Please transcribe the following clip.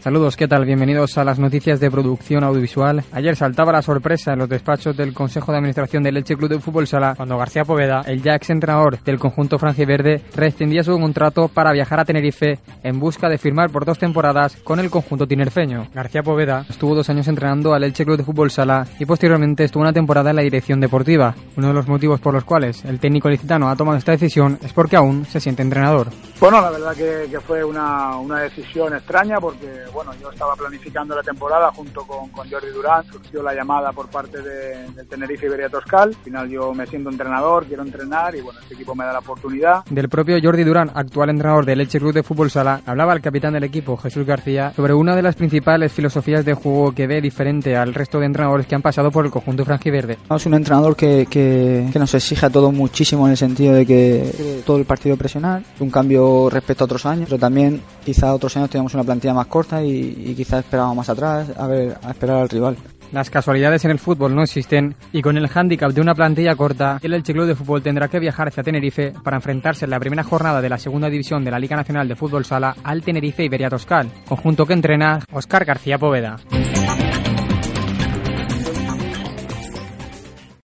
Saludos, ¿qué tal? Bienvenidos a las noticias de producción audiovisual. Ayer saltaba la sorpresa en los despachos del Consejo de Administración del Elche Club de Fútbol Sala cuando García Poveda, el ya ex entrenador del conjunto franjiverde, rescindía su contrato para viajar a Tenerife en busca de firmar por dos temporadas con el conjunto tinerfeño. García Poveda estuvo dos años entrenando al Elche Club de Fútbol Sala y posteriormente estuvo una temporada en la dirección deportiva. Uno de los motivos por los cuales el técnico licitano ha tomado esta decisión es porque aún se siente entrenador. Bueno, la verdad que, que fue una, una decisión extraña porque bueno, yo estaba planificando la temporada junto con, con Jordi Durán, surgió la llamada por parte de, de Tenerife Iberia Toscal, al final yo me siento entrenador, quiero entrenar y bueno, este equipo me da la oportunidad. Del propio Jordi Durán, actual entrenador del Elche Club de Fútbol Sala, hablaba el capitán del equipo, Jesús García, sobre una de las principales filosofías de juego que ve diferente al resto de entrenadores que han pasado por el conjunto franjiverde. Es un entrenador que, que, que nos exige a todos muchísimo en el sentido de que todo el partido presionar, un cambio respecto a otros años, pero también quizá otros años teníamos una plantilla más corta y, quizás esperábamos más atrás a ver a esperar al rival. Las casualidades en el fútbol no existen y con el hándicap de una plantilla corta, el Elche Club de Fútbol tendrá que viajar hacia Tenerife para enfrentarse en la primera jornada de la segunda división de la Liga Nacional de Fútbol Sala al Tenerife Iberia Toscal, conjunto que entrena Oscar García Poveda.